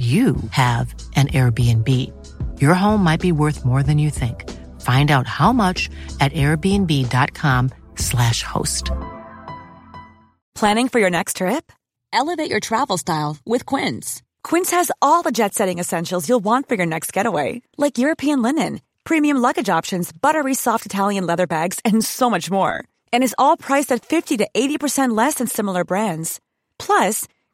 you have an Airbnb. Your home might be worth more than you think. Find out how much at airbnb.com/slash host. Planning for your next trip? Elevate your travel style with Quince. Quince has all the jet setting essentials you'll want for your next getaway, like European linen, premium luggage options, buttery soft Italian leather bags, and so much more. And is all priced at 50 to 80% less than similar brands. Plus,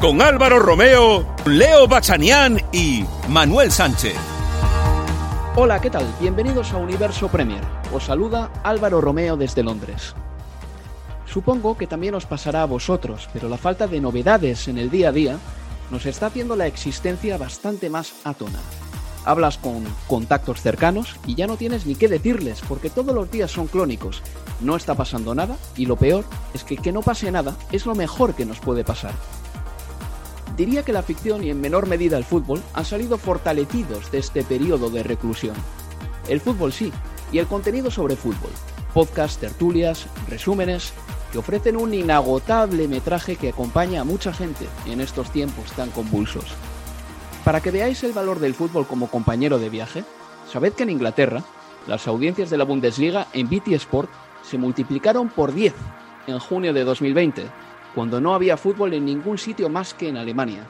Con Álvaro Romeo, Leo Bachanián y Manuel Sánchez. Hola, ¿qué tal? Bienvenidos a Universo Premier. Os saluda Álvaro Romeo desde Londres. Supongo que también os pasará a vosotros, pero la falta de novedades en el día a día nos está haciendo la existencia bastante más atona. Hablas con contactos cercanos y ya no tienes ni qué decirles porque todos los días son clónicos. No está pasando nada y lo peor es que que no pase nada es lo mejor que nos puede pasar. Diría que la ficción y en menor medida el fútbol han salido fortalecidos de este periodo de reclusión. El fútbol sí, y el contenido sobre fútbol. Podcasts, tertulias, resúmenes, que ofrecen un inagotable metraje que acompaña a mucha gente en estos tiempos tan convulsos. Para que veáis el valor del fútbol como compañero de viaje, sabed que en Inglaterra, las audiencias de la Bundesliga en BT Sport se multiplicaron por 10 en junio de 2020, cuando no había fútbol en ningún sitio más que en Alemania.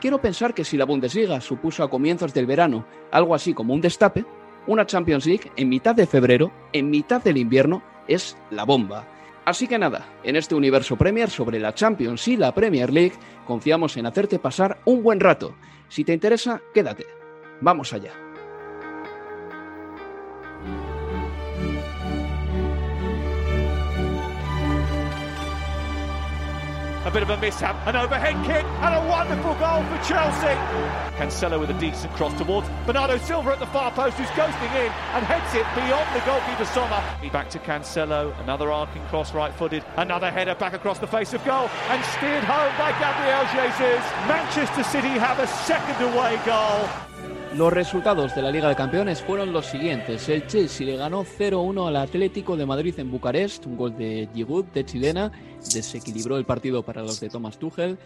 Quiero pensar que si la Bundesliga supuso a comienzos del verano algo así como un destape, una Champions League en mitad de febrero, en mitad del invierno, es la bomba. Así que nada, en este universo Premier sobre la Champions y la Premier League, confiamos en hacerte pasar un buen rato. Si te interesa, quédate. Vamos allá. A bit of a mishap, an overhead kick, and a wonderful goal for Chelsea. Cancelo with a decent cross towards Bernardo Silva at the far post, who's ghosting in and heads it beyond the goalkeeper Sommer. Back to Cancelo, another arcing cross right-footed, another header back across the face of goal, and steered home by Gabriel Jesus. Manchester City have a second away goal. Los resultados de la Liga de Campeones fueron los siguientes. El Chelsea le ganó 0-1 al Atlético de Madrid en Bucarest, un gol de Giroud de chilena, desequilibró el partido para los de Thomas Tuchel.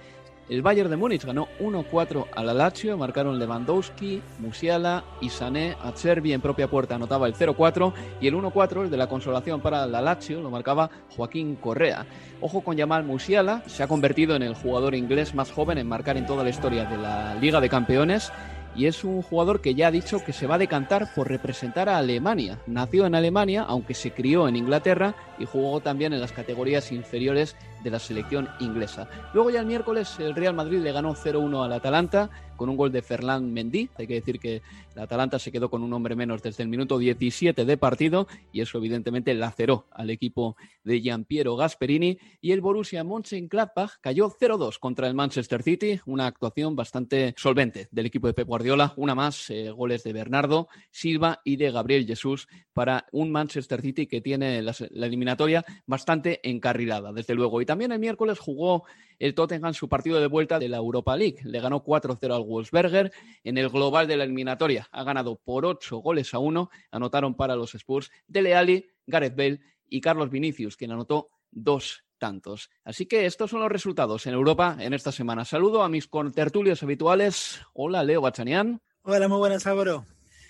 El Bayern de Múnich ganó 1-4 al Lazio, marcaron Lewandowski, Musiala y Sané. Acerbi en propia puerta anotaba el 0-4 y el 1-4, el de la consolación para la Lazio, lo marcaba Joaquín Correa. Ojo con Jamal Musiala, se ha convertido en el jugador inglés más joven en marcar en toda la historia de la Liga de Campeones y es un jugador que ya ha dicho que se va a decantar por representar a Alemania. Nació en Alemania, aunque se crió en Inglaterra y jugó también en las categorías inferiores de la selección inglesa. Luego ya el miércoles el Real Madrid le ganó 0-1 al Atalanta con un gol de Ferland Mendy. Hay que decir que el Atalanta se quedó con un hombre menos desde el minuto 17 de partido y eso evidentemente laceró al equipo de Giampiero Gasperini y el Borussia Mönchengladbach cayó 0-2 contra el Manchester City, una actuación bastante solvente del equipo de Pep Guardiola, una más eh, goles de Bernardo Silva y de Gabriel Jesús para un Manchester City que tiene la, la eliminatoria bastante encarrilada, desde luego. Y también el miércoles jugó el Tottenham su partido de vuelta de la Europa League. Le ganó 4-0 al Wolfsberger en el global de la eliminatoria. Ha ganado por 8 goles a 1. Anotaron para los Spurs Dele Alli, Gareth Bale y Carlos Vinicius, quien anotó dos tantos. Así que estos son los resultados en Europa en esta semana. Saludo a mis contertulios habituales. Hola, Leo Bachanian. Hola, muy buenas, Álvaro.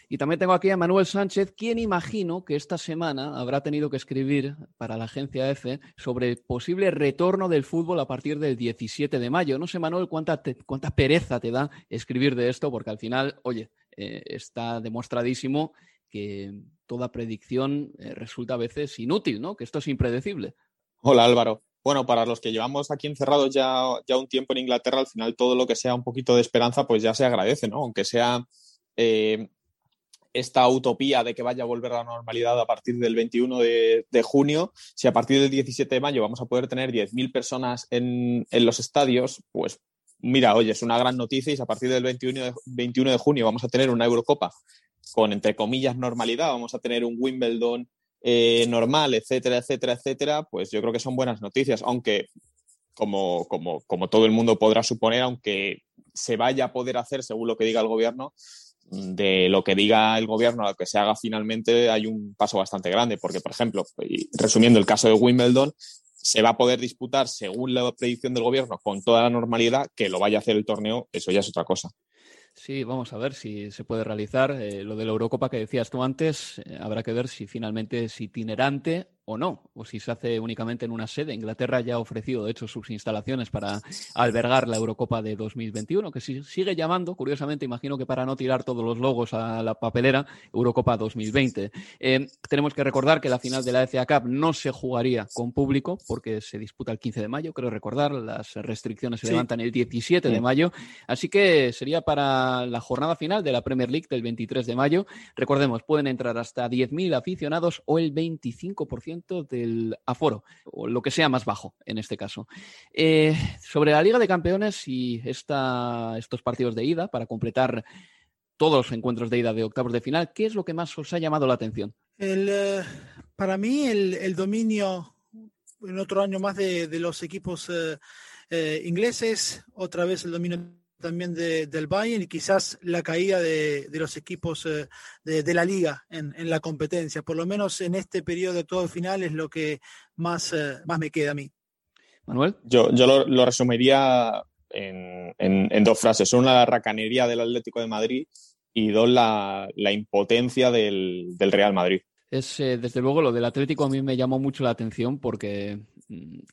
Y también tengo aquí a Manuel Sánchez, quien imagino que esta semana habrá tenido que escribir para la agencia EFE sobre el posible retorno del fútbol a partir del 17 de mayo. No sé, Manuel, cuánta, cuánta pereza te da escribir de esto, porque al final, oye, eh, está demostradísimo que toda predicción eh, resulta a veces inútil, ¿no? Que esto es impredecible. Hola Álvaro. Bueno, para los que llevamos aquí encerrados ya, ya un tiempo en Inglaterra, al final todo lo que sea un poquito de esperanza, pues ya se agradece, ¿no? Aunque sea eh, esta utopía de que vaya a volver a la normalidad a partir del 21 de, junio, si a partir del 17 de mayo vamos a poder tener 10.000 personas en, los estadios, pues mira, oye, es una gran noticia y a partir del 21 de, 21 de junio vamos a tener una Eurocopa con, entre comillas, normalidad, vamos a tener un Wimbledon eh, normal, etcétera, etcétera, etcétera, pues yo creo que son buenas noticias, aunque como, como, como todo el mundo podrá suponer, aunque se vaya a poder hacer según lo que diga el gobierno, de lo que diga el gobierno a lo que se haga finalmente hay un paso bastante grande, porque, por ejemplo, resumiendo el caso de Wimbledon, se va a poder disputar según la predicción del gobierno con toda la normalidad, que lo vaya a hacer el torneo, eso ya es otra cosa. Sí, vamos a ver si se puede realizar. Eh, lo de la Eurocopa que decías tú antes, eh, habrá que ver si finalmente es itinerante o no, o si se hace únicamente en una sede. Inglaterra ya ha ofrecido, de hecho, sus instalaciones para albergar la Eurocopa de 2021, que sigue llamando, curiosamente, imagino que para no tirar todos los logos a la papelera, Eurocopa 2020. Eh, tenemos que recordar que la final de la FA Cup no se jugaría con público porque se disputa el 15 de mayo, creo recordar, las restricciones se levantan el 17 de mayo, así que sería para la jornada final de la Premier League del 23 de mayo. Recordemos, pueden entrar hasta 10.000 aficionados o el 25% del aforo, o lo que sea más bajo en este caso. Eh, sobre la Liga de Campeones y esta, estos partidos de ida, para completar todos los encuentros de ida de octavos de final, ¿qué es lo que más os ha llamado la atención? El, eh, para mí, el, dominio en otro año más de, los equipos eh, ingleses, otra vez el dominio también del Bayern y quizás la caída de, los equipos eh, de, la liga en, la competencia. Por lo menos en este periodo de todo final es lo que más, eh, más me queda a mí. Manuel. Yo, yo lo, resumiría en, dos frases. Una, la racanería del Atlético de Madrid y dos, la, impotencia del, Real Madrid. Es, eh, desde luego, lo del Atlético a mí me llamó mucho la atención porque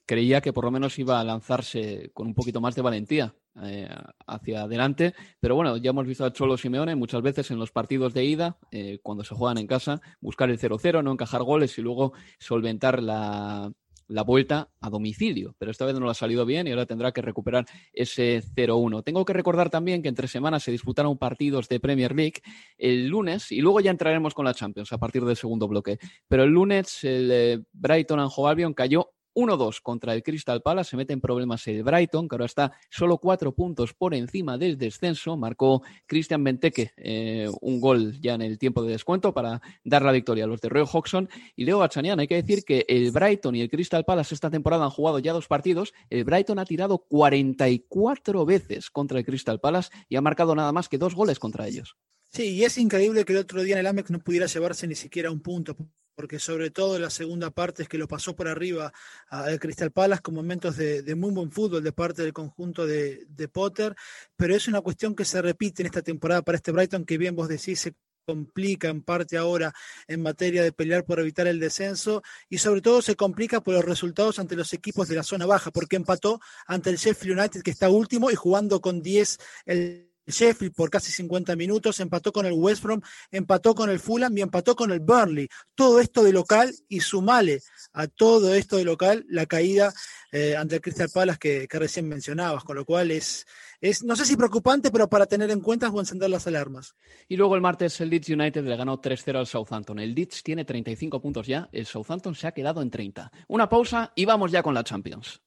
creía que por lo menos iba a lanzarse con un poquito más de valentía eh, hacia adelante. Pero bueno, ya hemos visto a Cholo Simeone muchas veces en los partidos de ida, eh, cuando se juegan en casa, buscar el 0-0, no encajar goles y luego solventar la, la vuelta a domicilio, pero esta vez no lo ha salido bien y ahora tendrá que recuperar ese 0-1. Tengo que recordar también que entre semanas se disputaron partidos de Premier League el lunes y luego ya entraremos con la Champions a partir del segundo bloque. Pero el lunes el eh, Brighton and Albion cayó 1-2 contra el Crystal Palace, se mete en problemas el Brighton, que ahora está solo cuatro puntos por encima del descenso. Marcó Christian Benteke eh, un gol ya en el tiempo de descuento para dar la victoria a los de Roy Hodgson. Y Leo Bachanian, hay que decir que el Brighton y el Crystal Palace esta temporada han jugado ya dos partidos. El Brighton ha tirado 44 veces contra el Crystal Palace y ha marcado nada más que dos goles contra ellos. Sí, y es increíble que el otro día en el Amex no pudiera llevarse ni siquiera un punto, porque sobre todo la segunda parte es que lo pasó por arriba al Crystal Palace con momentos de, muy buen fútbol de parte del conjunto de, Potter, pero es una cuestión que se repite en esta temporada para este Brighton, que bien vos decís, se complica en parte ahora en materia de pelear por evitar el descenso y sobre todo se complica por los resultados ante los equipos de la zona baja, porque empató ante el Sheffield United que está último y jugando con 10 el Sheffield por casi 50 minutos, empató con el West Brom, empató con el Fulham y empató con el Burnley. Todo esto de local y sumale a todo esto de local la caída eh, ante el Crystal Palace que, recién mencionabas, con lo cual es, es, no sé si preocupante, pero para tener en cuenta o encender las alarmas. Y luego el martes el Leeds United le ganó 3-0 al Southampton. El Leeds tiene 35 puntos ya, el Southampton se ha quedado en 30. Una pausa y vamos ya con la Champions.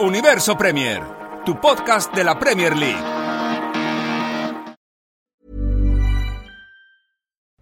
Universo Premier, tu podcast de la Premier League.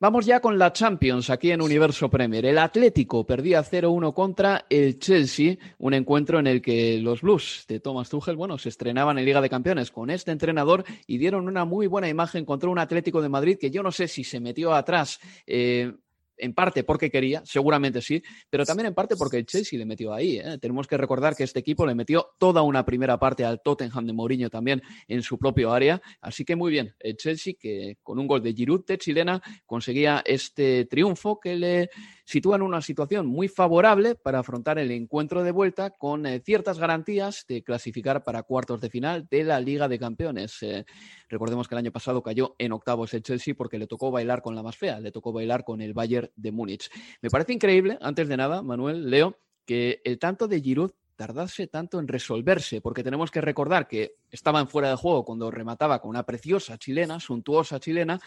Vamos ya con la Champions aquí en Universo Premier. El Atlético perdía 0-1 contra el Chelsea, un encuentro en el que los Blues de Thomas Tuchel, bueno, se estrenaban en Liga de Campeones con este entrenador y dieron una muy buena imagen contra un Atlético de Madrid que yo no sé si se metió atrás. Eh, en parte porque quería, seguramente sí, pero también en parte porque el Chelsea le metió ahí. ¿eh? Tenemos que recordar que este equipo le metió toda una primera parte al Tottenham de Mourinho también en su propio área. Así que muy bien, el Chelsea que con un gol de Giroud chilena conseguía este triunfo que le sitúa en una situación muy favorable para afrontar el encuentro de vuelta con eh, ciertas garantías de clasificar para cuartos de final de la Liga de Campeones. Eh, recordemos que el año pasado cayó en octavos el Chelsea porque le tocó bailar con la más fea, le tocó bailar con el Bayern de Múnich. Me parece increíble, antes de nada, Manuel, Leo, que el tanto de Giroud tardase tanto en resolverse, porque tenemos que recordar que estaba en fuera de juego cuando remataba con una preciosa chilena, suntuosa chilena,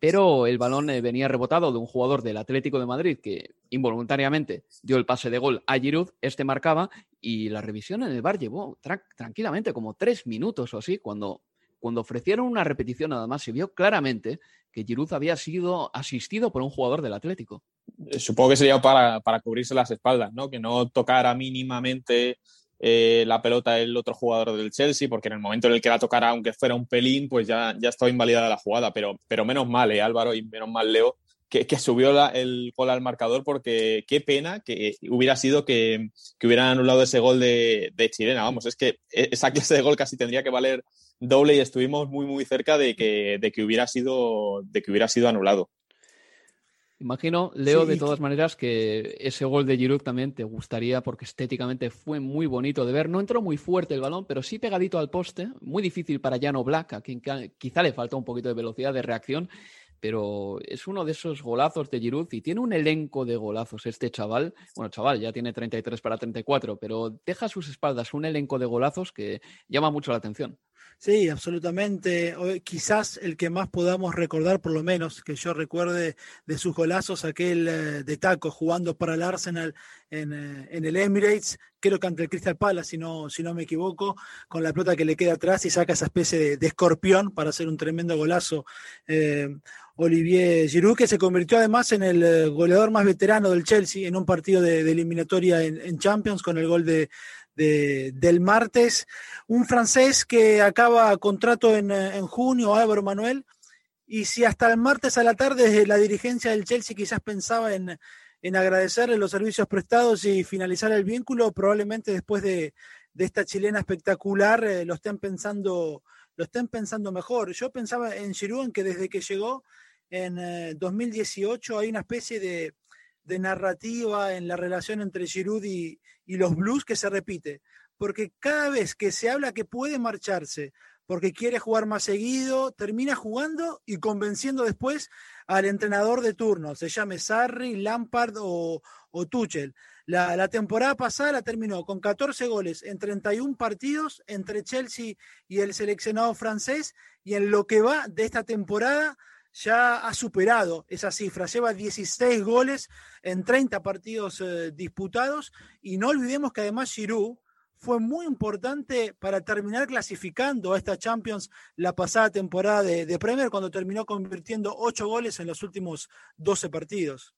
pero el balón eh, venía rebotado de un jugador del Atlético de Madrid que involuntariamente dio el pase de gol a Giroud, este marcaba y la revisión en el bar llevó tranquilamente como tres minutos o así, cuando, cuando ofrecieron una repetición nada más se vio claramente que Giroud había sido asistido por un jugador del Atlético. Eh, supongo que sería para, para cubrirse las espaldas, ¿no? Que no tocara mínimamente eh, la pelota el otro jugador del Chelsea, porque en el momento en el que la tocara, aunque fuera un pelín, pues ya, ya estaba invalidada la jugada. Pero, pero menos mal, eh, Álvaro, y menos mal, Leo, que, que subió la, el gol al marcador, porque qué pena que hubiera sido que, que hubieran anulado ese gol de, de, Chilena. Vamos, es que esa clase de gol casi tendría que valer doble y estuvimos muy, muy cerca de que, de que, hubiera, sido, de que hubiera sido anulado. Imagino, Leo, sí, de todas maneras, que ese gol de Giroud también te gustaría porque estéticamente fue muy bonito de ver. No entró muy fuerte el balón, pero sí pegadito al poste. Muy difícil para Llano Black, a quien quizá le falta un poquito de velocidad de reacción, pero es uno de esos golazos de Giroud y tiene un elenco de golazos este chaval. Bueno, chaval, ya tiene 33 para 34, pero deja a sus espaldas un elenco de golazos que llama mucho la atención. Sí, absolutamente. Quizás el que más podamos recordar, por lo menos que yo recuerde de sus golazos, aquel eh, de taco jugando para el Arsenal en, eh, en, el Emirates, creo que ante el Crystal Palace, si no, si no me equivoco, con la pelota que le queda atrás y saca esa especie de, escorpión para hacer un tremendo golazo. Eh, Olivier Giroud, que se convirtió además en el goleador más veterano del Chelsea en un partido de, eliminatoria en Champions con el gol de, de, del martes. Un francés que acaba contrato en, en junio, Álvaro Manuel, y si hasta el martes a la tarde la dirigencia del Chelsea quizás pensaba en, en agradecerle los servicios prestados y finalizar el vínculo, probablemente después de, de esta chilena espectacular eh, lo estén pensando lo estén pensando mejor. Yo pensaba en Giroud en que desde que llegó en eh, 2018 hay una especie de, de narrativa en la relación entre Giroud y, y, los Blues que se repite, porque cada vez que se habla que puede marcharse porque quiere jugar más seguido, termina jugando y convenciendo después al entrenador de turno, se llame Sarri, Lampard o, o Tuchel. La, la, temporada pasada la terminó con 14 goles en 31 partidos entre Chelsea y el seleccionado francés y en lo que va de esta temporada ya ha superado esa cifra, lleva 16 goles en 30 partidos eh, disputados y no olvidemos que además Giroud fue muy importante para terminar clasificando a esta Champions la pasada temporada de, de Premier cuando terminó convirtiendo 8 goles en los últimos 12 partidos.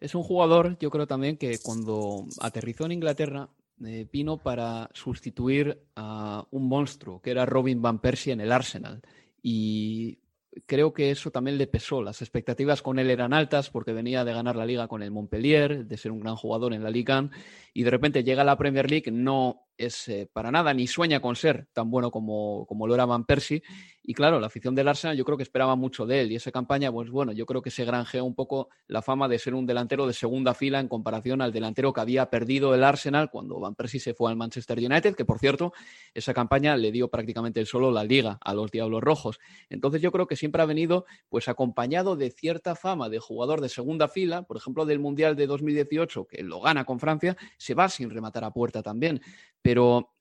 Es un jugador, yo creo también que cuando aterrizó en Inglaterra eh, vino para sustituir a un monstruo que era Robin Van Persie en el Arsenal. Y creo que eso también le pesó. Las expectativas con él eran altas porque venía de ganar la liga con el Montpellier, de ser un gran jugador en la Liga y de repente llega a la Premier League, no es eh, para nada ni sueña con ser tan bueno como, como lo era Van Persie. Y claro, la afición del Arsenal yo creo que esperaba mucho de él y esa campaña, pues bueno, yo creo que se granjeó un poco la fama de ser un delantero de segunda fila en comparación al delantero que había perdido el Arsenal cuando Van Persie se fue al Manchester United, que por cierto, esa campaña le dio prácticamente el solo la liga a los Diablos Rojos. Entonces yo creo que siempre ha venido pues acompañado de cierta fama de jugador de segunda fila, por ejemplo, del Mundial de 2018, que lo gana con Francia, se va sin rematar a puerta también.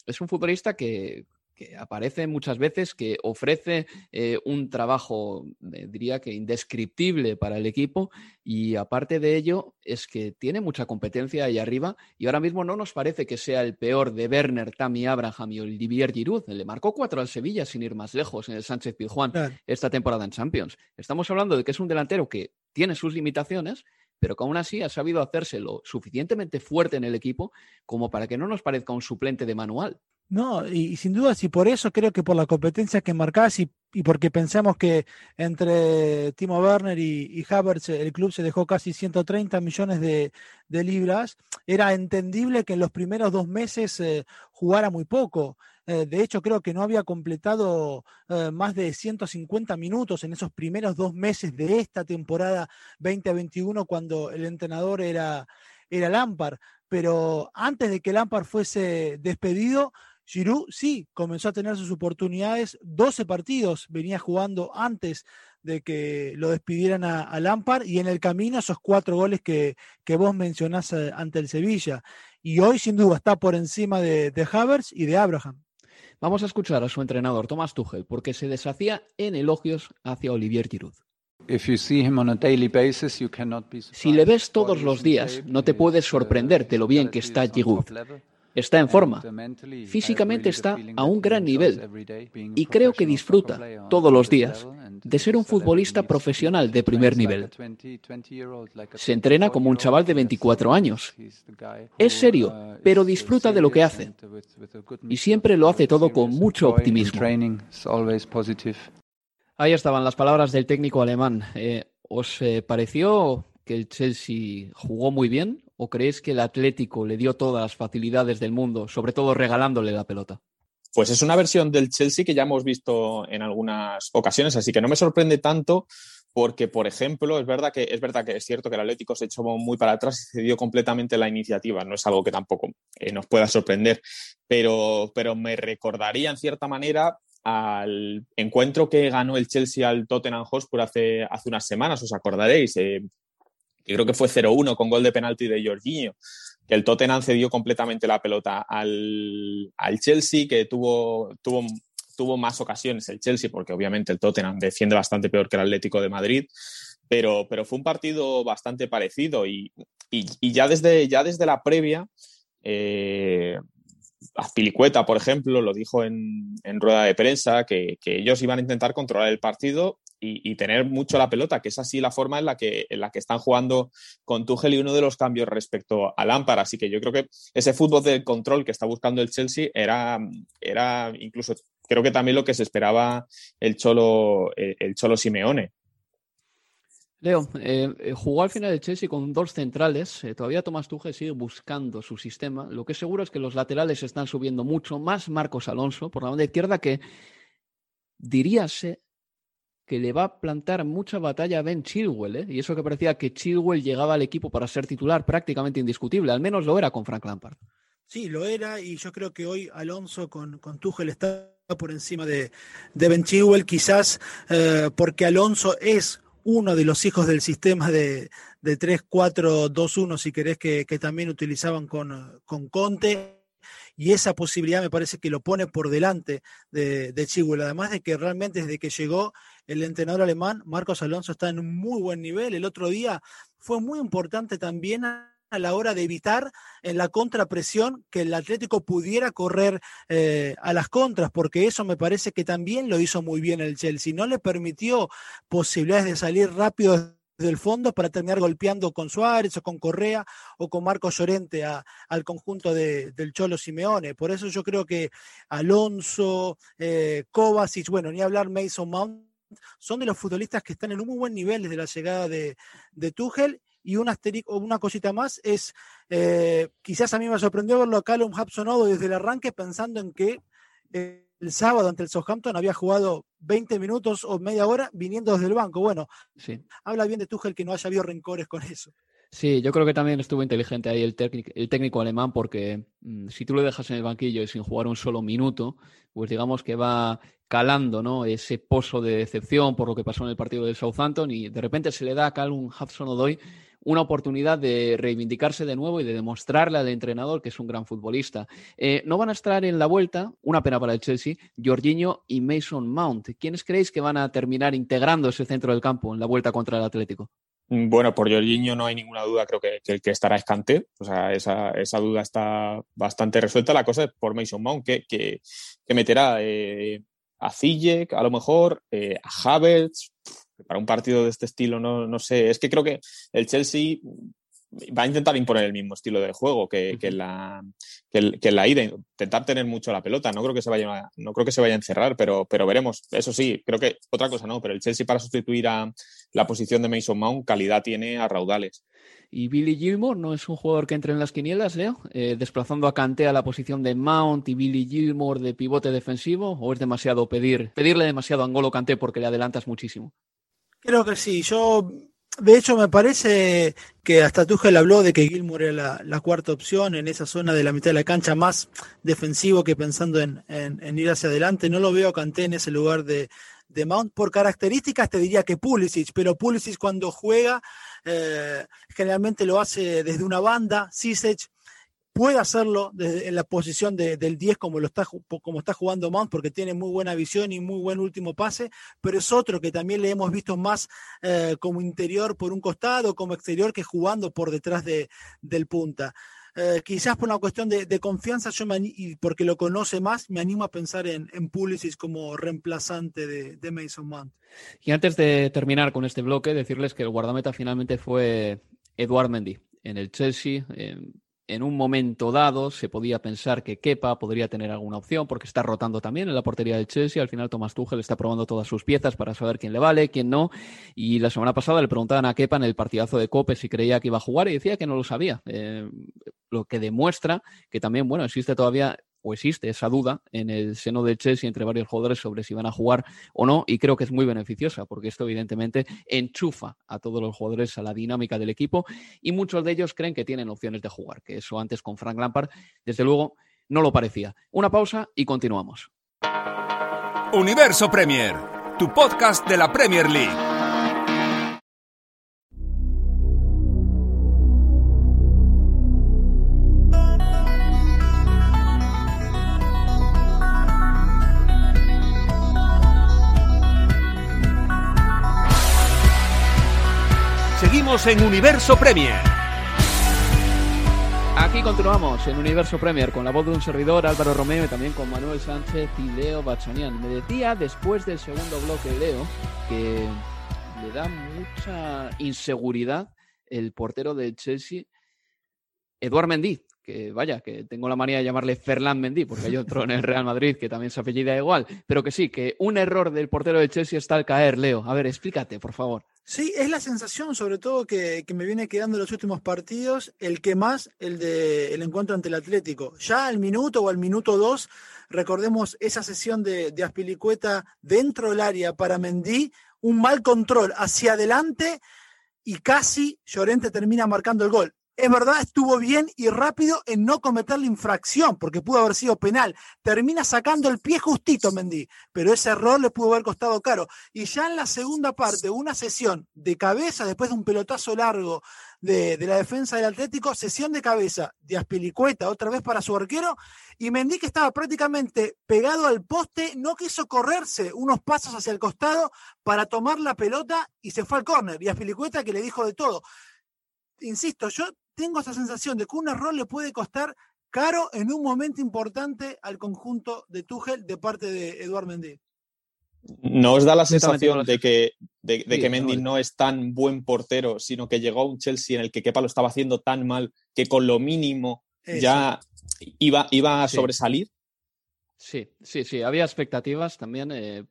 Es un futbolista que, aparece muchas veces, que ofrece eh, un trabajo, eh, diría que indescriptible para el equipo y aparte de ello es que tiene mucha competencia ahí arriba y ahora mismo no nos parece que sea el peor de Werner, Tammy Abraham y Olivier Giroud. Le marcó cuatro al Sevilla sin ir más lejos en el Sánchez Pizjuán esta temporada en Champions. Estamos hablando de que es un delantero que tiene sus limitaciones, pero que aún así ha sabido hacérselo suficientemente fuerte en el equipo como para que no nos parezca un suplente de manual. No, y, sin duda, y por eso creo que por la competencia que marcás y, y porque pensamos que entre Timo Werner y, Havertz el club se dejó casi 130 millones de, libras, era entendible que en los primeros dos meses eh, jugara muy poco. Eh, de hecho, creo que no había completado eh, más de 150 minutos en esos primeros dos meses de esta temporada 2021 cuando el entrenador era, era Lampard. Pero antes de que Lampard fuese despedido, Giroud sí comenzó a tener sus oportunidades, 12 partidos venía jugando antes de que lo despidieran a, Lampard y en el camino esos cuatro goles que, que vos mencionás eh, ante el Sevilla. Y hoy sin duda está por encima de, de Havertz y de Abraham. Vamos a escuchar a su entrenador Thomas Tuchel porque se deshacía en elogios hacia Olivier Giroud. Si le ves todos los días, no te puedes sorprender de lo bien que está Giroud. Está en forma. Físicamente está a un gran nivel y creo que disfruta todos los días de ser un futbolista profesional de primer nivel. Se entrena como un chaval de 24 años. Es serio, pero disfruta de lo que hace. Y siempre lo hace todo con mucho optimismo. Ahí estaban las palabras del técnico alemán. Eh, ¿Os eh, pareció que el Chelsea jugó muy bien o creéis que el Atlético le dio todas las facilidades del mundo, sobre todo regalándole la pelota? Pues es una versión del Chelsea que ya hemos visto en algunas ocasiones, así que no me sorprende tanto porque, por ejemplo, es verdad que es verdad que es cierto que el Atlético se echó muy para atrás y cedió completamente la iniciativa. No es algo que tampoco eh, nos pueda sorprender, pero, pero me recordaría en cierta manera al encuentro que ganó el Chelsea al Tottenham Hotspur hace, hace unas semanas, os acordaréis, eh, creo que fue 0-1 con gol de penalti de Jorginho el Tottenham cedió completamente la pelota al, Chelsea, que tuvo, tuvo, tuvo más ocasiones el Chelsea, porque obviamente el Tottenham defiende bastante peor que el Atlético de Madrid, pero, pero fue un partido bastante parecido y, ya, desde, ya desde la previa, eh, Azpilicueta, por ejemplo, lo dijo en, rueda de prensa, que, que, ellos iban a intentar controlar el partido y, tener mucho la pelota, que es así la forma en la que, en la que están jugando con Tuchel y uno de los cambios respecto a Lampard. Así que yo creo que ese fútbol de control que está buscando el Chelsea era, era incluso, creo que también lo que se esperaba el Cholo, el Cholo Simeone. Leo, eh, jugó al final el Chelsea con dos centrales. Eh, todavía Tomás Tuchel sigue buscando su sistema. Lo que seguro es que los laterales están subiendo mucho, más Marcos Alonso por la banda izquierda, que diríase que le va a plantar mucha batalla a Ben Chilwell, ¿eh? y eso que parecía que Chilwell llegaba al equipo para ser titular prácticamente indiscutible, al menos lo era con Frank Lampard. Sí, lo era, y yo creo que hoy Alonso con, con Tuchel está por encima de, Ben Chilwell, quizás eh, porque Alonso es uno de los hijos del sistema de, de 3-4-2-1, si querés, que, también utilizaban con, con Conte y esa posibilidad me parece que lo pone por delante de, de Chilwell. Además de que realmente desde que llegó el entrenador alemán, Marcos Alonso está en un muy buen nivel. El otro día fue muy importante también a la hora de evitar en la contrapresión que el Atlético pudiera correr eh, a las contras, porque eso me parece que también lo hizo muy bien el Chelsea. No le permitió posibilidades de salir rápido desde el fondo para terminar golpeando con Suárez o con Correa o con Marco Llorente al conjunto del Cholo Simeone. Por eso yo creo que Alonso, eh, Kovacic, bueno, ni hablar Mason Mount, son de los futbolistas que están en un muy buen nivel desde la llegada de, de Tuchel. Y una, una cosita más es, eh, quizás a mí me sorprendió verlo a Callum Hudson desde el arranque pensando en que el sábado ante el Southampton había jugado 20 minutos o media hora viniendo desde el banco. Bueno, sí. habla bien de Tuchel que no haya habido rencores con eso. Sí, yo creo que también estuvo inteligente ahí el, el técnico alemán porque mm, si tú lo dejas en el banquillo y sin jugar un solo minuto, pues digamos que va calando ¿no? ese pozo de decepción por lo que pasó en el partido del Southampton y de repente se le da a Calum Hudson-Odoi una oportunidad de reivindicarse de nuevo y de demostrarle al entrenador que es un gran futbolista. Eh, no van a estar en la vuelta, una pena para el Chelsea, Jorginho y Mason Mount. ¿Quiénes creéis que van a terminar integrando ese centro del campo en la vuelta contra el Atlético? Bueno, por Jorginho no hay ninguna duda, creo que, el que estará escante, o sea, esa, duda está bastante resuelta. La cosa es por Mason Mount, que, que, meterá eh, a Ziyech, a lo mejor, eh, a Havertz, para un partido de este estilo, no, no sé. Es que creo que el Chelsea va a intentar imponer el mismo estilo de juego que, que, la, que, la ida, intentar tener mucho la pelota. No creo que se vaya, no creo que se vaya a encerrar, pero, pero veremos. Eso sí, creo que otra cosa no, pero el Chelsea para sustituir a la posición de Mason Mount, calidad tiene a raudales. ¿Y Billy Gilmore no es un jugador que entre en las quinielas, Leo? Eh, desplazando a Kanté a la posición de Mount y Billy Gilmore de pivote defensivo, ¿o es demasiado pedir, pedirle demasiado a Angolo Kanté porque le adelantas muchísimo? Creo que sí. Yo, de hecho, me parece que hasta Tuchel habló de que Gilmour era la, cuarta opción en esa zona de la mitad de la cancha, más defensivo que pensando en, ir hacia adelante. No lo veo a Kanté en ese lugar de, Mount. Por características te diría que Pulisic, pero Pulisic cuando juega eh, generalmente lo hace desde una banda. Sisech puede hacerlo desde, en la posición del 10 como lo está como está jugando Mount porque tiene muy buena visión y muy buen último pase, pero es otro que también le hemos visto más eh, como interior por un costado, como exterior que jugando por detrás de, del punta. Eh, quizás por una cuestión de, confianza, yo y porque lo conoce más, me animo a pensar en, en Pulisic como reemplazante de, Mason Mount. Y antes de terminar con este bloque, decirles que el guardameta finalmente fue Eduard Mendy en el Chelsea en un momento dado se podía pensar que Kepa podría tener alguna opción porque está rotando también en la portería del Chelsea. Al final Thomas Tuchel está probando todas sus piezas para saber quién le vale, quién no. Y la semana pasada le preguntaban a Kepa en el partidazo de Cope si creía que iba a jugar y decía que no lo sabía. Eh, lo que demuestra que también, bueno, existe todavía o existe esa duda en el seno del Chelsea entre varios jugadores sobre si van a jugar o no y creo que es muy beneficiosa porque esto evidentemente enchufa a todos los jugadores a la dinámica del equipo y muchos de ellos creen que tienen opciones de jugar, que eso antes con Frank Lampard desde luego no lo parecía. Una pausa y continuamos. Universo Premier, tu podcast de la Premier League. En Universo Premier. Aquí continuamos en Universo Premier con la voz de un servidor, Álvaro Romeo, y también con Manuel Sánchez y Leo Bachanian. Me decía después del segundo bloque, Leo, que le da mucha inseguridad el portero del Chelsea, Eduard Mendy, que vaya, que tengo la manía de llamarle Ferland Mendy, porque hay otro en el Real Madrid que también se apellida igual, pero que sí, que un error del portero del Chelsea está al caer, Leo. A ver, explícate, por favor. Sí, es la sensación, sobre todo, que, me viene quedando en los últimos partidos, el que más, el de el encuentro ante el Atlético. Ya al minuto o al minuto dos, recordemos esa sesión de, de Aspilicueta dentro del área para Mendy, un mal control hacia adelante y casi Llorente termina marcando el gol es verdad, estuvo bien y rápido en no cometer la infracción, porque pudo haber sido penal. Termina sacando el pie justito Mendy, pero ese error le pudo haber costado caro. Y ya en la segunda parte, una sesión de cabeza, después de un pelotazo largo de, la defensa del Atlético, sesión de cabeza de Aspilicueta, otra vez para su arquero, y Mendy que estaba prácticamente pegado al poste, no quiso correrse unos pasos hacia el costado para tomar la pelota y se fue al córner. Y Aspilicueta que le dijo de todo insisto, yo tengo esa sensación de que un error le puede costar caro en un momento importante al conjunto de Tuchel de parte de Eduard Mendy. ¿No os da la sensación de que, de, que Mendy no es tan buen portero, sino que llegó a un Chelsea en el que Kepa lo estaba haciendo tan mal que con lo mínimo ya iba, iba a sobresalir? Sí, sí, sí. Había expectativas también eh,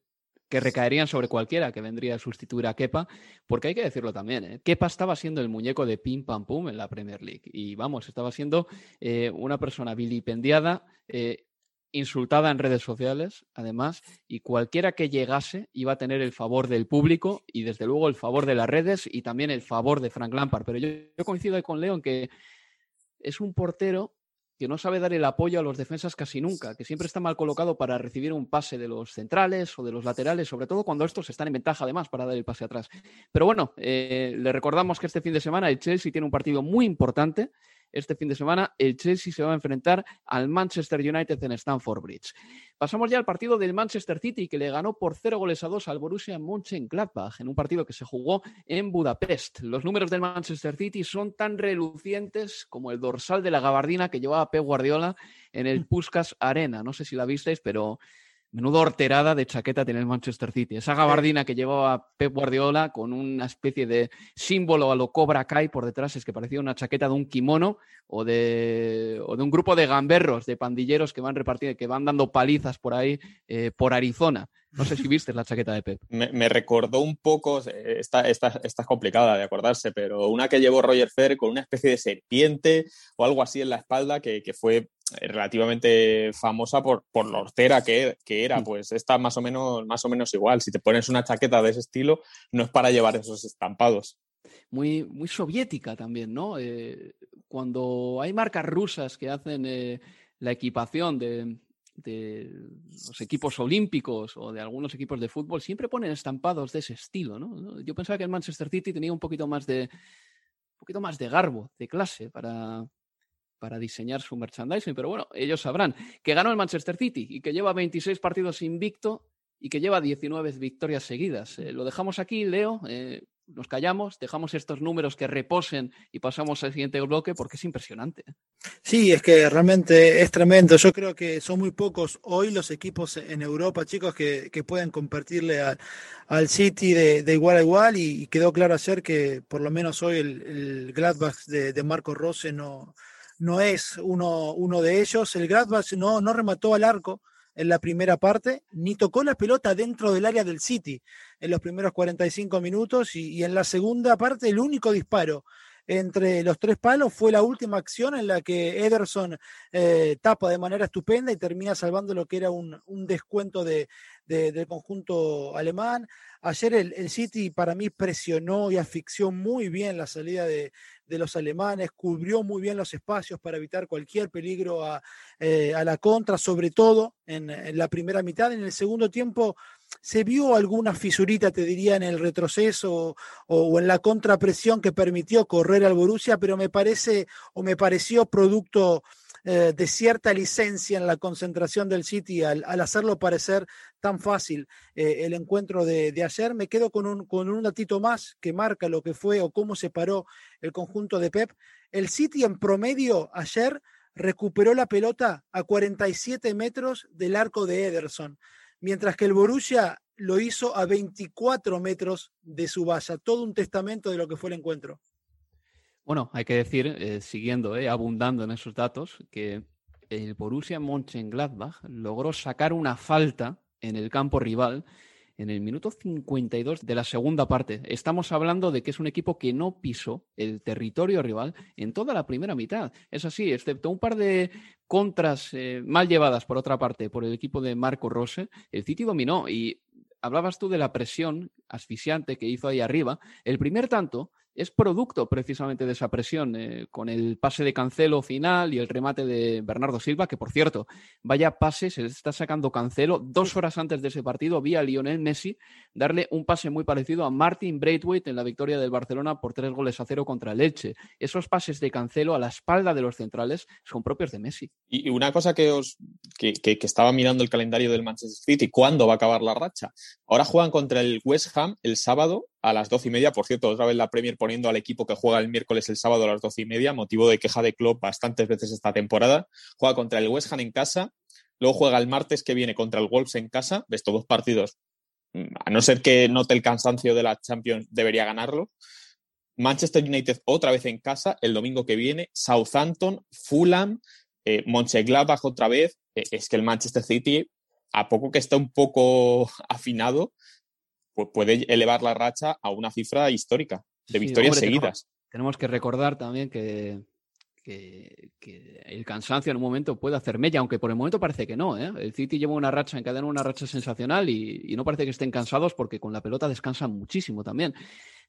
que recaerían sobre cualquiera que vendría a sustituir a Kepa, porque hay que decirlo también, ¿eh? Kepa estaba siendo el muñeco de pim pam pum en la Premier League y vamos, estaba siendo eh, una persona vilipendiada, eh, insultada en redes sociales, además, y cualquiera que llegase iba a tener el favor del público y desde luego el favor de las redes y también el favor de Frank Lampard. Pero yo, yo coincido con Leo en que es un portero que no sabe dar el apoyo a los defensas casi nunca, que siempre está mal colocado para recibir un pase de los centrales o de los laterales, sobre todo cuando estos están en ventaja además para dar el pase atrás. Pero bueno, eh, le recordamos que este fin de semana el Chelsea tiene un partido muy importante este fin de semana el Chelsea se va a enfrentar al Manchester United en Stamford Bridge. Pasamos ya al partido del Manchester City, que le ganó por 0 goles a 2 al Borussia Mönchengladbach en un partido que se jugó en Budapest. Los números del Manchester City son tan relucientes como el dorsal de la gabardina que llevaba Pep Guardiola en el Puskas Arena. No sé si la visteis, pero Menudo horterada de chaqueta tiene el Manchester City. Esa gabardina que llevaba Pep Guardiola con una especie de símbolo a lo Cobra Kai por detrás, es que parecía una chaqueta de un kimono o de, de un grupo de gamberros, de pandilleros que van repartiendo, que van dando palizas por ahí, eh, por Arizona. No sé si viste la chaqueta de Pep. Me, recordó un poco, eh, esta, esta, esta, es complicada de acordarse, pero una que llevó Roger Fer con una especie de serpiente o algo así en la espalda que, que fue relativamente famosa por, por lo hortera que, que, era. Mm. Pues está más o, menos, más o menos igual. Si te pones una chaqueta de ese estilo, no es para llevar esos estampados. Muy, muy soviética también, ¿no? Eh, cuando hay marcas rusas que hacen eh, la equipación de, de los equipos olímpicos o de algunos equipos de fútbol siempre ponen estampados de ese estilo, ¿no? Yo pensaba que el Manchester City tenía un poquito más de un poquito más de garbo, de clase para, para diseñar su merchandising, pero bueno, ellos sabrán que ganó el Manchester City y que lleva 26 partidos invicto y que lleva 19 victorias seguidas. Eh, lo dejamos aquí, Leo. Eh, nos callamos, dejamos estos números que reposen y pasamos al siguiente bloque porque es impresionante. Sí, es que realmente es tremendo. Yo creo que son muy pocos hoy los equipos en Europa, chicos, que, que pueden compartirle al City de, igual a igual y, quedó claro ayer que por lo menos hoy el, Gladbach de, de, Marco Rose no, no es uno, uno de ellos. El Gladbach no, no remató al arco en la primera parte, ni tocó la pelota dentro del área del City en los primeros 45 minutos y, en la segunda parte el único disparo entre los tres palos fue la última acción en la que Ederson eh, tapa de manera estupenda y termina salvando lo que era un, descuento de, del conjunto alemán. Ayer el, City para mí presionó y asfixió muy bien la salida de, los alemanes, cubrió muy bien los espacios para evitar cualquier peligro a, eh, la contra, sobre todo en, la primera mitad. En el segundo tiempo se vio alguna fisurita, te diría, en el retroceso o, en la contrapresión que permitió correr al Borussia, pero me parece o me pareció producto eh, de cierta licencia en la concentración del City al, hacerlo parecer tan fácil eh, el encuentro de, ayer. Me quedo con un, con un datito más que marca lo que fue o cómo se paró el conjunto de Pep. El City en promedio ayer recuperó la pelota a 47 metros del arco de Ederson, mientras que el Borussia lo hizo a 24 metros de su valla. Todo un testamento de lo que fue el encuentro. Bueno, hay que decir, eh, siguiendo, eh, abundando en esos datos, que el Borussia Mönchengladbach logró sacar una falta en el campo rival en el minuto 52 de la segunda parte. Estamos hablando de que es un equipo que no pisó el territorio rival en toda la primera mitad. Es así, excepto un par de contras eh, mal llevadas por otra parte por el equipo de Marco Rose, el City dominó y hablabas tú de la presión asfixiante que hizo ahí arriba. El primer tanto es producto precisamente de esa presión, eh, con el pase de Cancelo final y el remate de Bernardo Silva, que por cierto, vaya pase, se está sacando Cancelo. Dos horas antes de ese partido vi a Lionel Messi darle un pase muy parecido a Martin Braithwaite en la victoria del Barcelona por tres goles a cero contra el Elche. Esos pases de Cancelo a la espalda de los centrales son propios de Messi. Y una cosa que os que, que estaba mirando el calendario del Manchester City, ¿cuándo va a acabar la racha? Ahora juegan contra el West Ham el sábado a las doce y media. Por cierto, otra vez la Premier poniendo al equipo que juega el miércoles el sábado a las doce y media, motivo de queja de Klopp bastantes veces esta temporada. Juega contra el West Ham en casa, luego juega el martes que viene contra el Wolves en casa. Ves, todos partidos a no ser que note el cansancio de la Champions, debería ganarlo. Manchester United otra vez en casa el domingo que viene, Southampton, Fulham, eh, Mönchengladbach otra vez. Eh, es que el Manchester City, a poco que está un poco afinado, pues puede elevar la racha a una cifra histórica de victorias seguidas. tenemos que recordar también que que, el cansancio en un momento puede hacer mella, aunque por el momento parece que no. ¿eh? El City lleva una racha, encadena una racha sensacional y, no parece que estén cansados porque con la pelota descansan muchísimo también.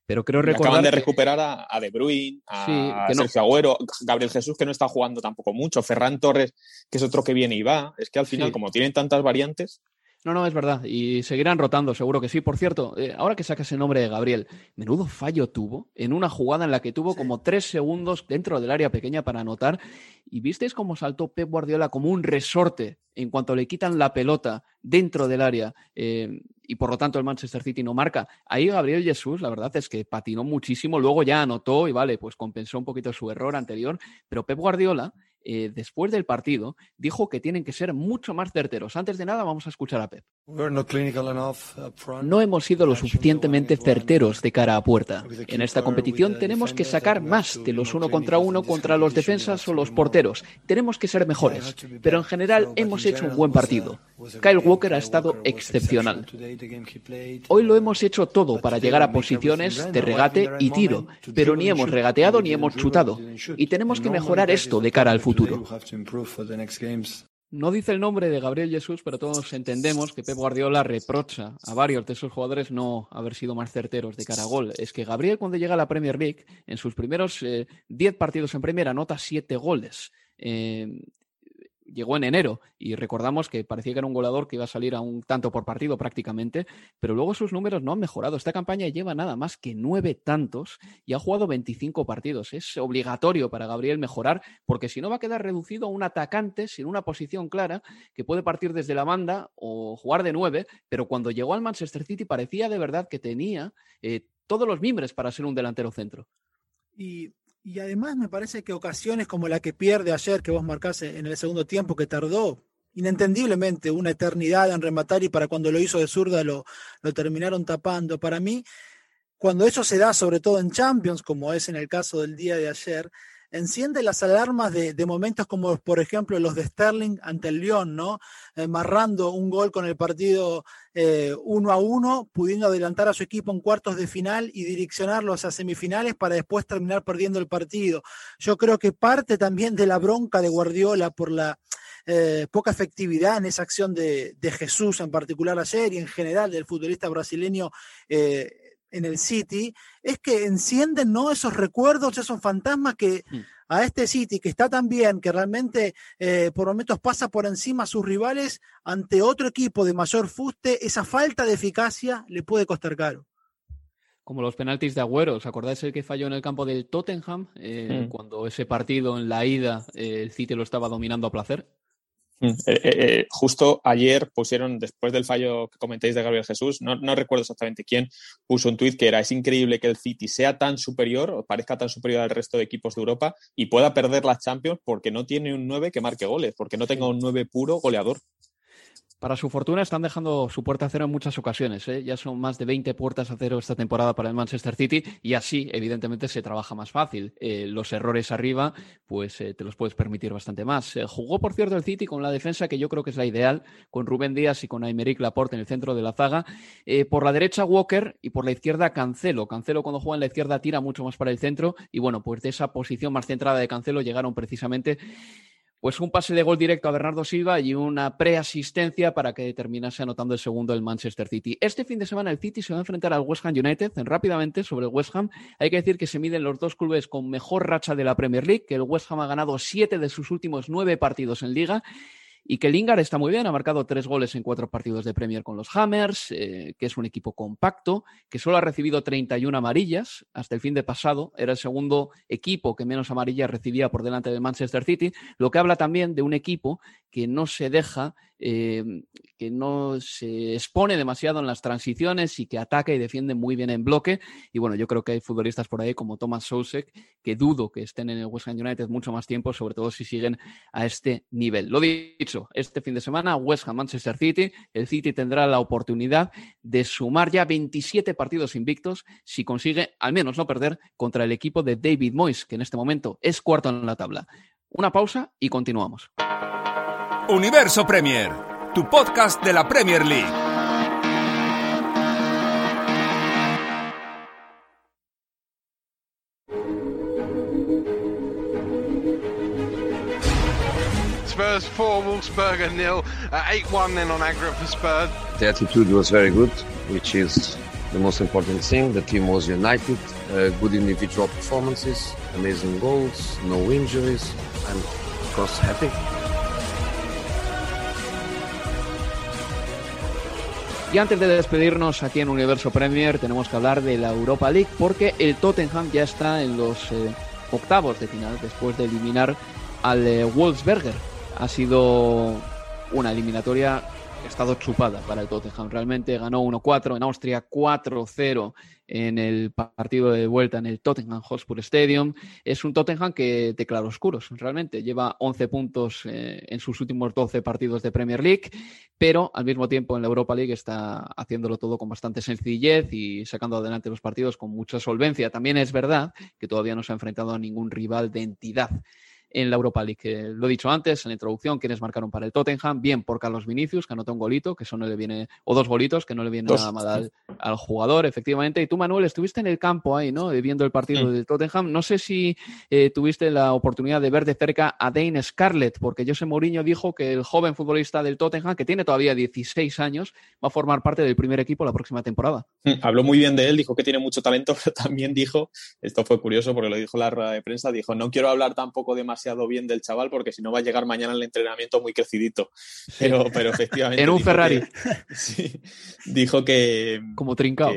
Pero creo recordar. Acaban de recuperar a, De Bruyne, a, Sergio Agüero, Gabriel Jesús, que no está jugando tampoco mucho, Ferran Torres, que es otro que viene y va. Es que al final, como tienen tantas variantes. No, no, es verdad. Y seguirán rotando, seguro que sí. Por cierto, eh, ahora que sacas el nombre de Gabriel, menudo fallo tuvo en una jugada en la que tuvo como tres segundos dentro del área pequeña para anotar. ¿Y visteis cómo saltó Pep Guardiola como un resorte en cuanto le quitan la pelota dentro del área eh, y por lo tanto el Manchester City no marca? Ahí Gabriel Jesús, la verdad es que patinó muchísimo, luego ya anotó y vale, pues compensó un poquito su error anterior, pero Pep Guardiola eh, después del partido, dijo que tienen que ser mucho más certeros. Antes de nada, vamos a escuchar a Pep. No hemos sido lo suficientemente certeros de cara a puerta. En esta competición tenemos que sacar más de los uno contra uno contra los defensas o los porteros. Tenemos que ser mejores, pero en general hemos hecho un buen partido. Kyle Walker ha estado excepcional. Hoy lo hemos hecho todo para llegar a posiciones de regate y tiro, pero ni hemos regateado ni hemos chutado. Y tenemos que mejorar esto de cara al futuro. No dice el nombre de Gabriel Jesús, pero todos entendemos que Pep Guardiola reprocha a varios de esos jugadores no haber sido más certeros de cara a gol. Es que Gabriel cuando llega a la Premier League, en sus primeros 10 eh, partidos en Premier, anota 7 goles. Eh, llegó en enero y recordamos que parecía que era un goleador que iba a salir a un tanto por partido prácticamente, pero luego sus números no han mejorado. Esta campaña lleva nada más que nueve tantos y ha jugado 25 partidos. Es obligatorio para Gabriel mejorar porque si no va a quedar reducido a un atacante sin una posición clara que puede partir desde la banda o jugar de nueve, pero cuando llegó al Manchester City parecía de verdad que tenía eh, todos los mimbres para ser un delantero centro. Y y además me parece que ocasiones como la que pierde ayer, que vos marcaste en el segundo tiempo, que tardó inentendiblemente una eternidad en rematar y para cuando lo hizo de zurda lo, lo terminaron tapando. Para mí, cuando eso se da, sobre todo en Champions, como es en el caso del día de ayer, enciende las alarmas de, momentos como, por ejemplo, los de Sterling ante el Lyon, ¿no? Eh, marrando un gol con el partido eh, a uno, pudiendo adelantar a su equipo en cuartos de final y direccionarlos a semifinales para después terminar perdiendo el partido. Yo creo que parte también de la bronca de Guardiola por la eh, poca efectividad en esa acción de, Jesús en particular ayer y en general del futbolista brasileño en el City es que encienden ¿no? esos recuerdos, esos fantasmas que mm. a este City, que está tan bien, que realmente eh, por momentos pasa por encima a sus rivales, ante otro equipo de mayor fuste, esa falta de eficacia le puede costar caro. Como los penaltis de Agüero, ¿os acordáis el que falló en el campo del Tottenham? Eh, mm. Cuando ese partido en la ida eh, el City lo estaba dominando a placer. Mm, eh, eh, eh, justo ayer pusieron, después del fallo que comentéis de Gabriel Jesús, no, recuerdo exactamente quién, puso un tuit que era, es increíble que el City sea tan superior, o parezca tan superior al resto de equipos de Europa, y pueda perder las Champions porque no tiene un 9 que marque goles, porque no tenga un 9 puro goleador. Para su fortuna están dejando su puerta a cero en muchas ocasiones. ¿eh? Ya son más de 20 puertas a cero esta temporada para el Manchester City y así, evidentemente, se trabaja más fácil. Eh, los errores arriba, pues eh, te los puedes permitir bastante más. jugó, por cierto, el City con la defensa que yo creo que es la ideal, con Rubén Díaz y con Aymeric Laporte en el centro de la zaga. por la derecha, Walker y por la izquierda, Cancelo. Cancelo cuando juega en la izquierda tira mucho más para el centro y bueno, pues de esa posición más centrada de Cancelo llegaron precisamente pues un pase de gol directo a Bernardo Silva y una preasistencia para que terminase anotando el segundo el Manchester City. Este fin de semana el City se va a enfrentar al West Ham United. Rápidamente sobre el West Ham, hay que decir que se miden los dos clubes con mejor racha de la Premier League, que el West Ham ha ganado siete de sus últimos nueve partidos en liga y que Lingard está muy bien, ha marcado tres goles en cuatro partidos de Premier con los Hammers, eh, que es un equipo compacto, que solo ha recibido 31 amarillas hasta el fin de pasado, era el segundo equipo que menos amarillas recibía por delante del Manchester City, lo que habla también de un equipo que no se deja eh, que no se expone demasiado en las transiciones y que ataca y defiende muy bien en bloque. Y bueno, yo creo que hay futbolistas por ahí como Thomas Sousek que dudo que estén en el West Ham United mucho más tiempo, sobre todo si siguen a este nivel. Lo dicho, este fin de semana West Ham Manchester City, el City tendrá la oportunidad de sumar ya 27 partidos invictos si consigue al menos no perder contra el equipo de David Moyes, que en este momento es cuarto en la tabla. Una pausa y continuamos. Universo Premier, tu podcast de la Premier League. Spurs 4, Wolfsburger nil, uh, 8-1 then on aggregate for Spurs. The attitude was very good, which is the most important thing. The team was united, uh, good individual performances, amazing goals, no injuries, and of course happy. Y antes de despedirnos aquí en Universo Premier, tenemos que hablar de la Europa League porque el Tottenham ya está en los eh, octavos de final después de eliminar al eh, Wolfsberger. Ha sido una eliminatoria que ha estado chupada para el Tottenham. Realmente ganó 1-4 en Austria, 4-0 en el partido de vuelta en el Tottenham Hotspur Stadium. Es un Tottenham que de claroscuros, realmente. Lleva 11 puntos eh, en sus últimos 12 partidos de Premier League, pero al mismo tiempo en la Europa League está haciéndolo todo con bastante sencillez y sacando adelante los partidos con mucha solvencia. También es verdad que todavía no se ha enfrentado a ningún rival de entidad en la Europa League. lo he dicho antes en la introducción, quienes marcaron para el Tottenham, bien por Carlos Vinicius, que anotó un golito, que eso no le viene, o dos golitos, que no le viene nada mal al, jugador, efectivamente. Y tú, Manuel, estuviste en el campo ahí, ¿no? Viendo el partido del Tottenham. No sé si eh, tuviste la oportunidad de ver de cerca a Dane Scarlett, porque José Mourinho dijo que el joven futbolista del Tottenham, que tiene todavía 16 años, va a formar parte del primer equipo la próxima temporada. Habló muy bien de él, dijo que tiene mucho talento, pero también dijo, esto fue curioso porque lo dijo la rueda de prensa, dijo, no quiero hablar tampoco demasiado bien del chaval porque si no va a llegar mañana al entrenamiento muy crecidito. Pero, pero efectivamente. en un Ferrari. sí, dijo que. Como trincado.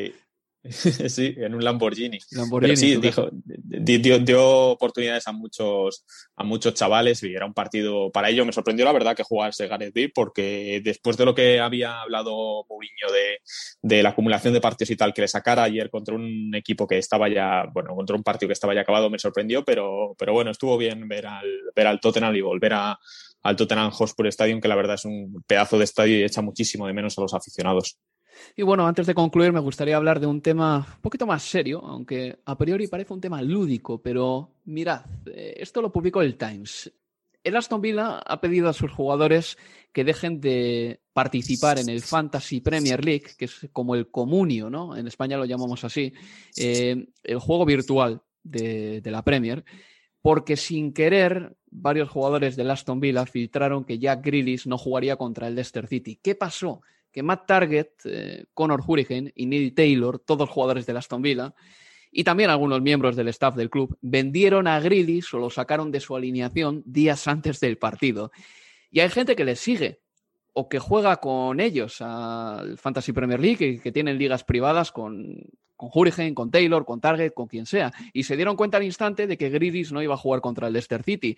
sí, en un Lamborghini. Pero sí, dijo, dio, dio, oportunidades a muchos, a muchos chavales y era un partido para ello. Me sorprendió la verdad que jugase Gareth Bale porque después de lo que había hablado Mourinho de, de, la acumulación de partidos y tal que le sacara ayer contra un equipo que estaba ya, bueno, contra un partido que estaba ya acabado, me sorprendió, pero, pero bueno, estuvo bien ver al, ver al Tottenham y volver a, al Tottenham Hotspur Stadium, que la verdad es un pedazo de estadio y echa muchísimo de menos a los aficionados. Y bueno, antes de concluir, me gustaría hablar de un tema un poquito más serio, aunque a priori parece un tema lúdico, pero mirad, eh, esto lo publicó el Times. El Aston Villa ha pedido a sus jugadores que dejen de participar en el Fantasy Premier League, que es como el comunio, ¿no? En España lo llamamos así, eh, el juego virtual de, la Premier, porque sin querer varios jugadores del Aston Villa filtraron que Jack Grealish no jugaría contra el Leicester City. ¿Qué pasó? Que Matt Target, eh, Connor y Neil Taylor, todos jugadores de Aston Villa, y también algunos miembros del staff del club, vendieron a Grealish o lo sacaron de su alineación días antes del partido. Y hay gente que les sigue o que juega con ellos al Fantasy Premier League y que tienen ligas privadas con, con con Taylor, con Target, con quien sea. Y se dieron cuenta al instante de que Grealish no iba a jugar contra el Leicester City.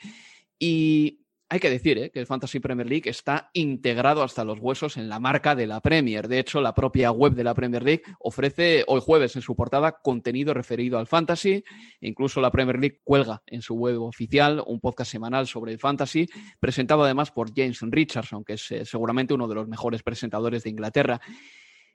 Y hay que decir ¿eh? que el Fantasy Premier League está integrado hasta los huesos en la marca de la Premier. De hecho, la propia web de la Premier League ofrece hoy jueves en su portada contenido referido al Fantasy. incluso la Premier League cuelga en su web oficial un podcast semanal sobre el Fantasy, presentado además por James Richardson, que es eh, seguramente uno de los mejores presentadores de Inglaterra.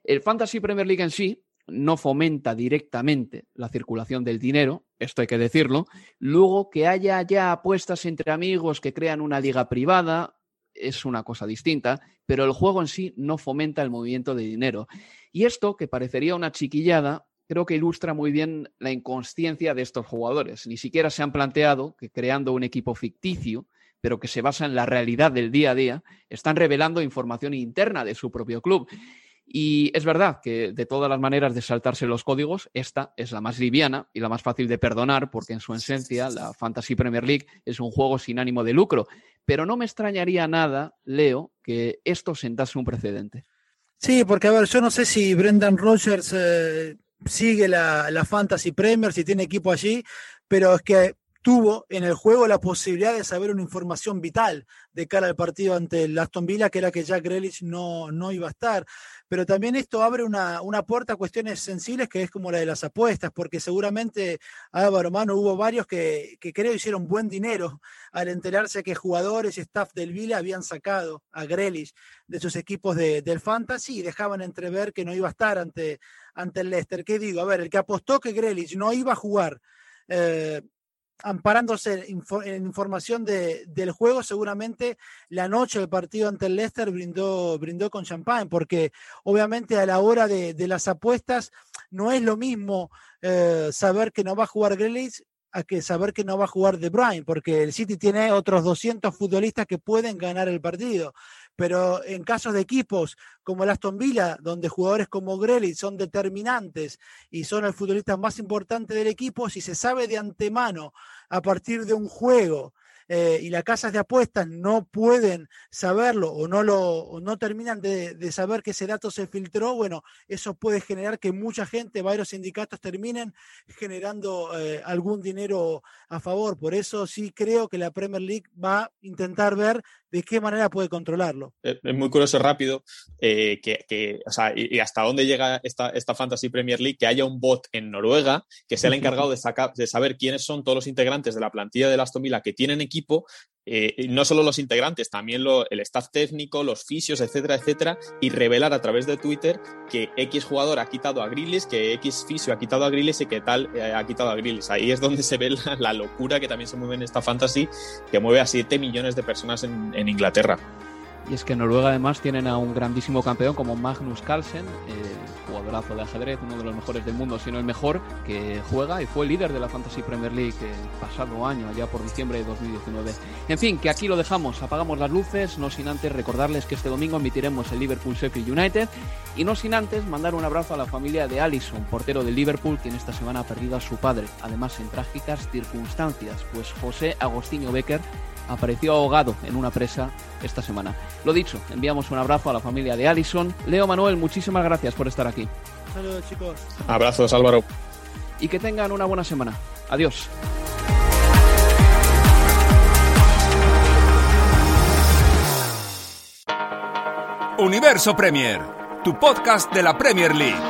El Fantasy Premier League en sí no fomenta directamente la circulación del dinero, esto hay que decirlo. Luego, que haya ya apuestas entre amigos que crean una liga privada, es una cosa distinta, pero el juego en sí no fomenta el movimiento de dinero. Y esto, que parecería una chiquillada, creo que ilustra muy bien la inconsciencia de estos jugadores. Ni siquiera se han planteado que creando un equipo ficticio, pero que se basa en la realidad del día a día, están revelando información interna de su propio club. Y es verdad que de todas las maneras de saltarse los códigos, esta es la más liviana y la más fácil de perdonar, porque en su esencia la Fantasy Premier League es un juego sin ánimo de lucro. Pero no me extrañaría nada, Leo, que esto sentase un precedente. Sí, porque a ver, yo no sé si Brendan Rogers eh, sigue la, la Fantasy Premier, si tiene equipo allí, pero es que tuvo en el juego la posibilidad de saber una información vital de cara al partido ante el Aston Villa, que era que Jack Grealish no, no iba a estar. Pero también esto abre una, una, puerta a cuestiones sensibles que es como la de las apuestas, porque seguramente Álvaro Mano hubo varios que, que creo hicieron buen dinero al enterarse que jugadores y staff del Villa habían sacado a Grealish de sus equipos de, del Fantasy y dejaban entrever que no iba a estar ante, ante el Leicester. ¿Qué digo? A ver, el que apostó que Grealish no iba a jugar eh, amparándose en información de, del juego, seguramente la noche del partido ante el Leicester brindó, brindó con champán, porque obviamente a la hora de, de las apuestas no es lo mismo eh, saber que no va a jugar Grealish a que saber que no va a jugar De Bruyne, porque el City tiene otros 200 futbolistas que pueden ganar el partido. Pero en casos de equipos como el Aston Villa, donde jugadores como Grealish son determinantes y son el futbolista más importante del equipo, si se sabe de antemano a partir de un juego eh, y las casas de apuestas no pueden saberlo o no, lo, o no terminan de, saber que ese dato se filtró, bueno, eso puede generar que mucha gente, varios sindicatos terminen generando eh, algún dinero a favor. Por eso sí creo que la Premier League va a intentar ver de qué manera puede controlarlo. Es muy curioso rápido eh, que, que, o sea, y, y, hasta dónde llega esta, esta Fantasy Premier League, que haya un bot en Noruega que sea el encargado de, sacar, de saber quiénes son todos los integrantes de la plantilla de Aston Villa que tienen equipo, eh, no solo los integrantes, también lo, el staff técnico, los fisios, etcétera, etcétera, y revelar a través de Twitter que X jugador ha quitado a Grillis, que X fisio ha quitado a Grillis y que tal eh, ha quitado a Grillis. Ahí es donde se ve la, locura que también se mueve en esta fantasy, que mueve a 7 millones de personas en Inglaterra. Y es que Noruega además tienen a un grandísimo campeón como Magnus Carlsen, eh, jugadorazo de ajedrez, uno de los mejores del mundo, si no el mejor, que juega y fue líder de la Fantasy Premier League el pasado año, allá por diciembre de 2019. En fin, que aquí lo dejamos, apagamos las luces, no sin antes recordarles que este domingo emitiremos el Liverpool Sheffield United. Y no sin antes mandar un abrazo a la familia de Allison, portero de Liverpool, quien esta semana ha perdido a su padre, además en trágicas circunstancias, pues José Agostinho Becker apareció ahogado en una presa esta semana. Lo dicho, enviamos un abrazo a la familia de Allison. Leo Manuel, muchísimas gracias por estar aquí. Saludos chicos. Abrazos Álvaro. Y que tengan una buena semana. Adiós. Universo Premier, tu podcast de la Premier League.